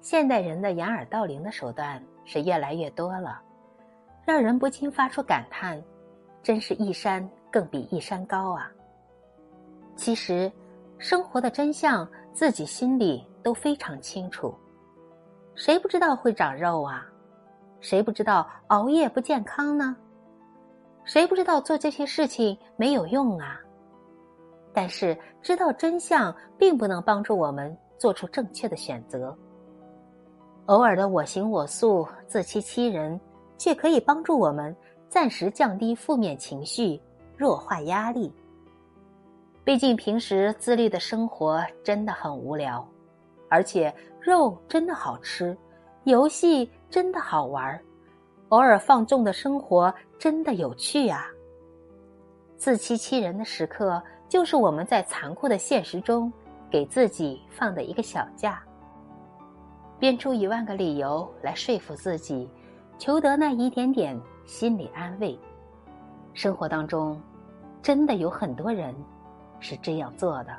现代人的掩耳盗铃的手段是越来越多了，让人不禁发出感叹：真是一山更比一山高啊！其实，生活的真相自己心里都非常清楚。谁不知道会长肉啊？谁不知道熬夜不健康呢？谁不知道做这些事情没有用啊？但是知道真相并不能帮助我们做出正确的选择。偶尔的我行我素、自欺欺人，却可以帮助我们暂时降低负面情绪、弱化压力。毕竟平时自律的生活真的很无聊，而且肉真的好吃，游戏真的好玩，偶尔放纵的生活真的有趣啊！自欺欺人的时刻，就是我们在残酷的现实中给自己放的一个小假。编出一万个理由来说服自己，求得那一点点心理安慰。生活当中，真的有很多人是这样做的。